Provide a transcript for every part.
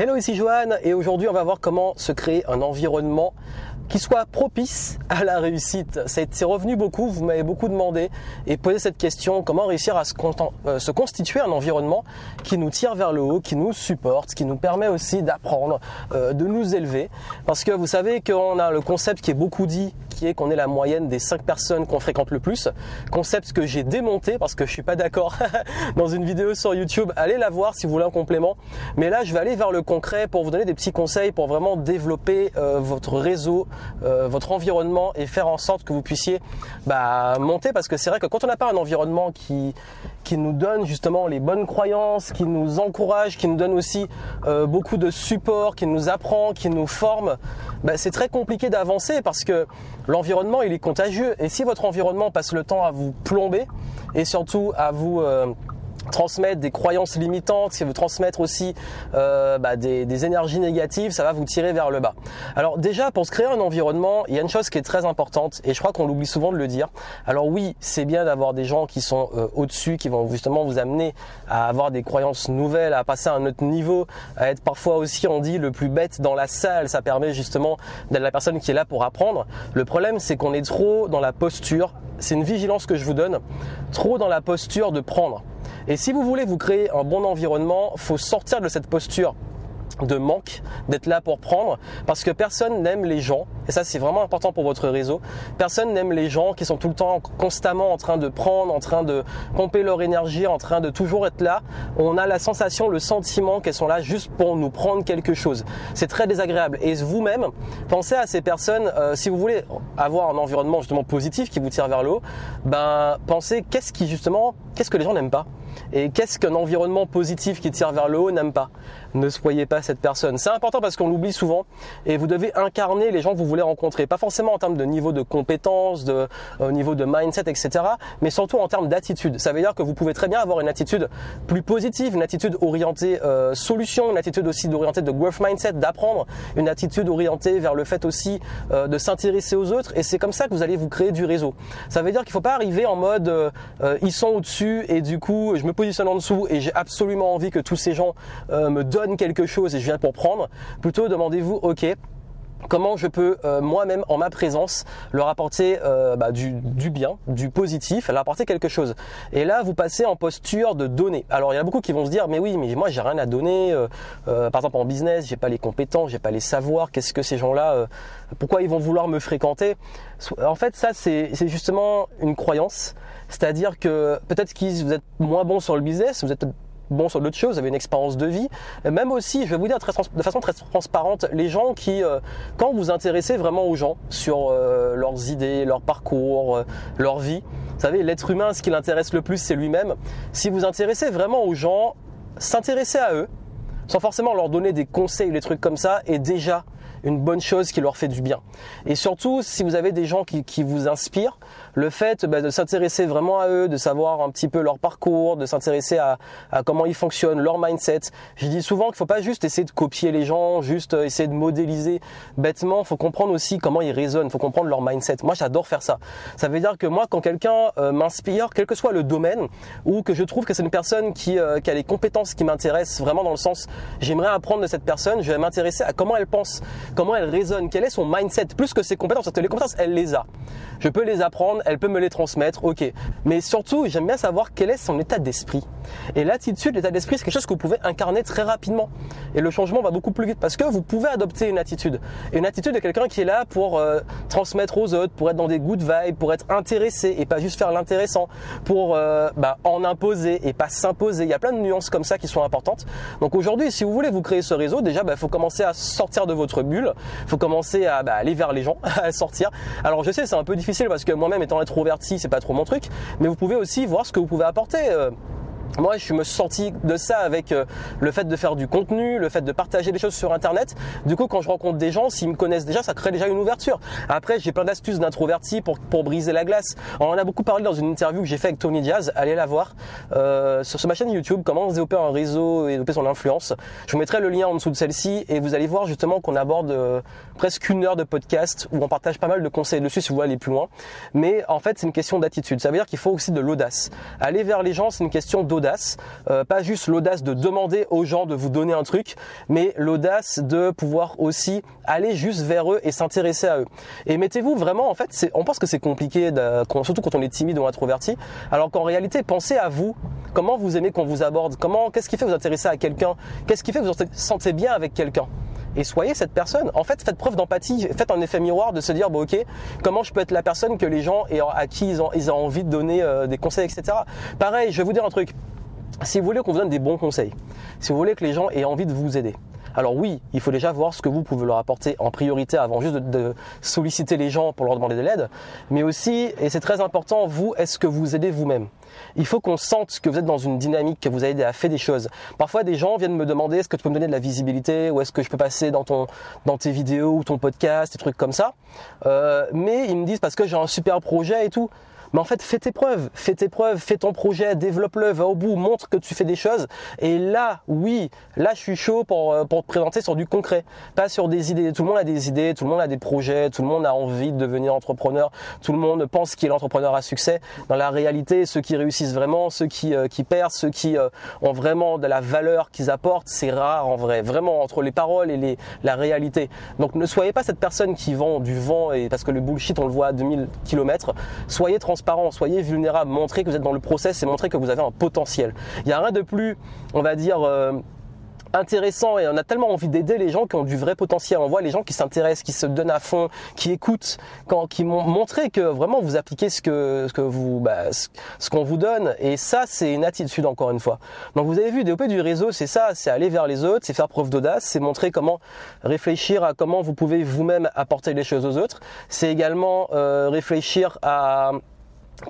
Hello, ici Johan et aujourd'hui on va voir comment se créer un environnement qui soit propice à la réussite. C'est revenu beaucoup, vous m'avez beaucoup demandé et posé cette question, comment réussir à se, euh, se, constituer un environnement qui nous tire vers le haut, qui nous supporte, qui nous permet aussi d'apprendre, euh, de nous élever. Parce que vous savez qu'on a le concept qui est beaucoup dit qui est qu'on est la moyenne des 5 personnes qu'on fréquente le plus. Concept que j'ai démonté parce que je suis pas d'accord dans une vidéo sur YouTube. Allez la voir si vous voulez un complément. Mais là, je vais aller vers le concret pour vous donner des petits conseils pour vraiment développer euh, votre réseau, euh, votre environnement et faire en sorte que vous puissiez bah, monter parce que c'est vrai que quand on n'a pas un environnement qui, qui nous donne justement les bonnes croyances, qui nous encourage, qui nous donne aussi euh, beaucoup de support, qui nous apprend, qui nous forme, bah, c'est très compliqué d'avancer parce que l'environnement il est contagieux. Et si votre environnement passe le temps à vous plomber et surtout à vous euh, transmettre des croyances limitantes, si vous transmettre aussi euh, bah, des, énergies négatives, ça va vous tirer vers le bas. Alors déjà, pour se créer un environnement, il y a une chose qui est très importante et je crois qu'on l'oublie souvent de le dire. Alors oui, c'est bien d'avoir des gens qui sont euh, au-dessus, qui vont justement vous amener à avoir des croyances nouvelles, à passer à un autre niveau, à être parfois aussi, on dit, le plus bête dans la salle. Ça permet justement d'être la personne qui est là pour apprendre. Le problème, c'est qu'on est trop dans la posture. C'est une vigilance que je vous donne, trop dans la posture de prendre. Et si vous voulez vous créer un bon environnement, faut sortir de cette posture de manque, d'être là pour prendre, parce que personne n'aime les gens, et ça c'est vraiment important pour votre réseau, personne n'aime les gens qui sont tout le temps constamment en train de prendre, en train de pomper leur énergie, en train de toujours être là. On a la sensation, le sentiment qu'elles sont là juste pour nous prendre quelque chose. C'est très désagréable. Et vous-même, pensez à ces personnes, euh, si vous voulez avoir un environnement justement positif qui vous tire vers le haut, ben pensez qu'est-ce qui justement, qu'est-ce que les gens n'aiment pas? Et qu'est-ce qu'un environnement positif qui tire vers le haut n'aime pas Ne soyez pas cette personne. C'est important parce qu'on l'oublie souvent et vous devez incarner les gens que vous voulez rencontrer. Pas forcément en termes de niveau de compétence, de euh, niveau de mindset, etc. Mais surtout en termes d'attitude. Ça veut dire que vous pouvez très bien avoir une attitude plus positive, une attitude orientée euh, solution, une attitude aussi orientée de growth mindset, d'apprendre, une attitude orientée vers le fait aussi euh, de s'intéresser aux autres. Et c'est comme ça que vous allez vous créer du réseau. Ça veut dire qu'il ne faut pas arriver en mode ils sont au-dessus et du coup je me positionne en dessous et j'ai absolument envie que tous ces gens euh, me donnent quelque chose et je viens pour prendre, plutôt demandez-vous, ok, comment je peux euh, moi-même en ma présence leur apporter euh, bah, du, bien, du positif, leur apporter quelque chose. Et là, vous passez en posture de donner. Alors, il y a beaucoup qui vont se dire, mais oui, mais moi, j'ai rien à donner. par exemple, en business, j'ai pas les compétences, j'ai pas les savoirs. Qu'est-ce que ces gens-là, pourquoi ils vont vouloir me fréquenter? En fait, ça, c'est justement une croyance. C'est-à-dire que peut-être que vous êtes moins bon sur le business, vous êtes bon sur d'autres choses, avez une expérience de vie. Même aussi, je vais vous dire de façon très transparente, les gens qui, euh, quand vous intéressez vraiment aux gens sur euh, leurs idées, leur parcours, euh, leur vie, vous savez, l'être humain, ce qui l'intéresse le plus, c'est lui-même. Si vous intéressez vraiment aux gens, s'intéresser à eux, sans forcément leur donner des conseils ou des trucs comme ça, est déjà une bonne chose qui leur fait du bien. Et surtout, si vous avez des gens qui, vous inspirent, le fait bah, de s'intéresser vraiment à eux, de savoir un petit peu leur parcours, de s'intéresser à, à, comment ils fonctionnent, leur mindset. Je dis souvent qu'il ne faut pas juste essayer de copier les gens, juste euh, essayer de modéliser bêtement. Il faut comprendre aussi comment ils raisonnent, il faut comprendre leur mindset. Moi, j'adore faire ça. Ça veut dire que moi, quand quelqu'un euh, m'inspire, quel que soit le domaine, ou que je trouve que c'est une personne qui, euh, qui a les compétences qui m'intéressent vraiment dans le sens, j'aimerais apprendre de cette personne, je vais m'intéresser à comment elle pense, comment elle raisonne, quel est son mindset, plus que ses compétences, parce les compétences, elle les a. Je peux les apprendre, elle peut me les transmettre, ok. Mais surtout, j'aime bien savoir quel est son état d'esprit. Et l'attitude, l'état d'esprit, c'est quelque chose que vous pouvez incarner très rapidement. Et le changement va beaucoup plus vite parce que vous pouvez adopter une attitude. Une attitude de quelqu'un qui est là pour euh, transmettre aux autres, pour être dans des good vibes, pour être intéressé et pas juste faire l'intéressant, pour euh, bah, en imposer et pas s'imposer. Il y a plein de nuances comme ça qui sont importantes. Donc aujourd'hui, si vous voulez vous créer ce réseau, déjà, il bah, faut commencer à sortir de votre bulle, il faut commencer à bah, aller vers les gens, à sortir. Alors je sais, c'est un peu difficile parce que moi-même étant introverti, c'est pas trop mon truc, mais vous pouvez aussi voir ce que vous pouvez apporter. Moi, je me suis sorti de ça avec euh, le fait de faire du contenu, le fait de partager des choses sur Internet. Du coup, quand je rencontre des gens, s'ils me connaissent déjà, ça crée déjà une ouverture. Après, j'ai plein d'astuces d'introverti pour, pour briser la glace. On en a beaucoup parlé dans une interview que j'ai fait avec Tony Diaz. Allez la voir euh, sur, ma chaîne YouTube. Comment développer un réseau et développer son influence. Je vous mettrai le lien en dessous de celle-ci et vous allez voir justement qu'on aborde euh, presque une heure de podcast où on partage pas mal de conseils dessus si vous voulez aller plus loin. Mais en fait, c'est une question d'attitude. Ça veut dire qu'il faut aussi de l'audace. Aller vers les gens, c'est une question d'audace euh, pas juste l'audace de demander aux gens de vous donner un truc, mais l'audace de pouvoir aussi aller juste vers eux et s'intéresser à eux. Et mettez-vous vraiment, en fait, on pense que c'est compliqué, surtout quand on est timide ou introverti, alors qu'en réalité, pensez à vous, comment vous aimez qu'on vous aborde, comment, qu'est-ce qui fait vous intéressez à quelqu'un, qu'est-ce qui fait que vous vous sentez bien avec quelqu'un? Et soyez cette personne. En fait, faites preuve d'empathie, faites un effet miroir de se dire, bon, ok, comment je peux être la personne que les gens et à qui ils ont, envie de donner euh, des conseils, etc. Pareil, je vais vous dire un truc. Si vous voulez qu'on vous donne des bons conseils, si vous voulez que les gens aient envie de vous aider, alors oui, il faut déjà voir ce que vous pouvez leur apporter en priorité avant juste de, solliciter les gens pour leur demander de l'aide, mais aussi, et c'est très important, vous, est-ce que vous aidez vous-même? Il faut qu'on sente que vous êtes dans une dynamique, que vous avez à faire des choses. Parfois, des gens viennent me demander est-ce que tu peux me donner de la visibilité? Ou est-ce que je peux passer dans ton dans tes vidéos ou ton podcast, des trucs comme ça? Euh, mais ils me disent parce que j'ai un super projet et tout. Mais en fait, fais tes preuves, fais tes preuves, fais ton projet, développe-le, va au bout, montre que tu fais des choses. Et là, oui, là, je suis chaud pour, euh, pour te présenter sur du concret, pas sur des idées. Tout le monde a des idées, tout le monde a des projets, tout le monde a envie de devenir entrepreneur, tout le monde pense qu'il est l'entrepreneur à succès. Dans la réalité, ceux qui réussissent vraiment, ceux qui, euh, qui perdent, ceux qui euh, ont vraiment de la valeur qu'ils apportent, c'est rare en vrai, vraiment entre les paroles et les, la réalité. Donc ne soyez pas cette personne qui vend du vent et parce que le bullshit on le voit à 2000 km. Soyez transparent soyez vulnérable, montrez que vous êtes dans le process et montrez que vous avez un potentiel. Il n'y a rien de plus, on va dire, euh, intéressant et on a tellement envie d'aider les gens qui ont du vrai potentiel. On voit les gens qui s'intéressent, qui se donnent à fond, qui écoutent, qui m'ont montré que vraiment vous appliquez ce que, ce que vous, bah, ce, qu'on vous donne. Et ça, c'est une attitude encore une fois. Donc vous avez vu, développer du réseau, c'est ça, c'est aller vers les autres, c'est faire preuve d'audace, c'est montrer comment réfléchir à comment vous pouvez vous-même apporter les choses aux autres. C'est également euh, réfléchir à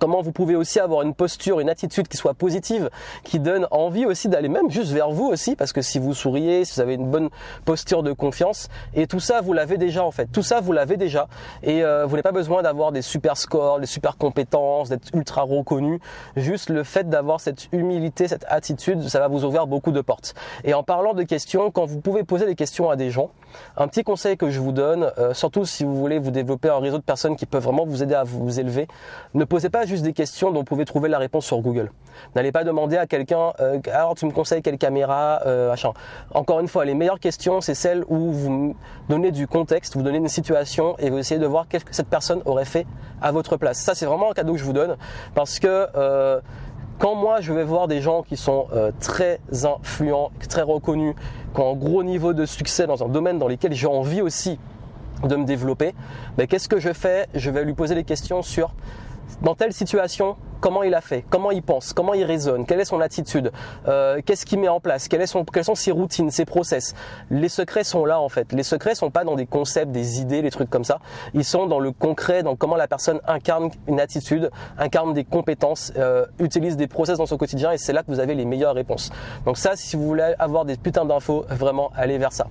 Comment vous pouvez aussi avoir une posture, une attitude qui soit positive, qui donne envie aussi d'aller même juste vers vous aussi, parce que si vous souriez, si vous avez une bonne posture de confiance, et tout ça vous l'avez déjà en fait, tout ça vous l'avez déjà, et euh, vous n'avez pas besoin d'avoir des super scores, des super compétences, d'être ultra reconnu, juste le fait d'avoir cette humilité, cette attitude, ça va vous ouvrir beaucoup de portes. Et en parlant de questions, quand vous pouvez poser des questions à des gens, un petit conseil que je vous donne, euh, surtout si vous voulez vous développer un réseau de personnes qui peuvent vraiment vous aider à vous élever, ne posez pas juste des questions dont vous pouvez trouver la réponse sur Google. N'allez pas demander à quelqu'un, euh, alors tu me conseilles quelle caméra, euh, machin. Encore une fois, les meilleures questions, c'est celles où vous donnez du contexte, vous donnez une situation et vous essayez de voir qu'est-ce que cette personne aurait fait à votre place. Ça, c'est vraiment un cadeau que je vous donne parce que euh, quand moi je vais voir des gens qui sont très influents, très reconnus, qui ont un gros niveau de succès dans un domaine dans lequel j'ai envie aussi de me développer, ben, qu'est-ce que je fais? Je vais lui poser des questions sur dans telle situation, comment il a fait, comment il pense, comment il raisonne, quelle est son attitude, euh, qu'est-ce qu'il met en place, quelles sont, ses routines, ses process? Les secrets sont là en fait. Les secrets sont pas dans des concepts, des idées, des trucs comme ça. Ils sont dans le concret, dans comment la personne incarne une attitude, incarne des compétences, euh, utilise des process dans son quotidien et c'est là que vous avez les meilleures réponses. Donc ça, si vous voulez avoir des putains d'infos, vraiment allez vers ça.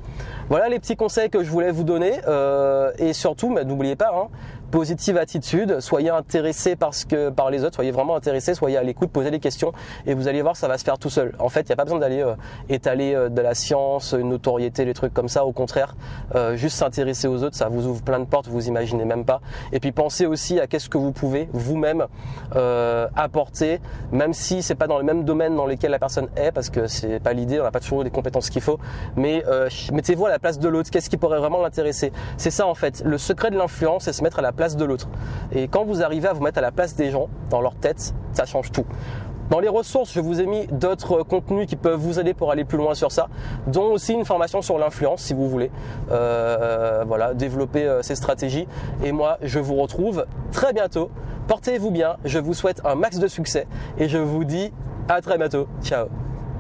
Voilà les petits conseils que je voulais vous donner euh, et surtout, n'oubliez pas. Hein, positive attitude, soyez intéressé par, que, par les autres, soyez vraiment intéressé, soyez à l'écoute, posez des questions et vous allez voir, ça va se faire tout seul. En fait, il n'y a pas besoin d'aller euh, étaler euh, de la science, une notoriété, des trucs comme ça. Au contraire, euh, juste s'intéresser aux autres, ça vous ouvre plein de portes, vous imaginez même pas. Et puis pensez aussi à qu'est-ce que vous pouvez vous-même apporter, même si c'est pas dans le même domaine dans lequel la personne est, parce que c'est pas l'idée, on n'a pas toujours les compétences qu'il faut. Mais mettez-vous à la place de l'autre. Qu'est-ce qui pourrait vraiment l'intéresser? C'est ça en fait. Le secret de l'influence, c'est se mettre à la place de l'autre. Et quand vous arrivez à vous mettre à la place des gens, dans leur tête, ça change tout. Dans les ressources, je vous ai mis d'autres contenus qui peuvent vous aider pour aller plus loin sur ça, dont aussi une formation sur l'influence si vous voulez. Euh, voilà, développer euh, ces stratégies. Et moi, je vous retrouve très bientôt. Portez-vous bien. Je vous souhaite un max de succès et je vous dis à très bientôt. Ciao.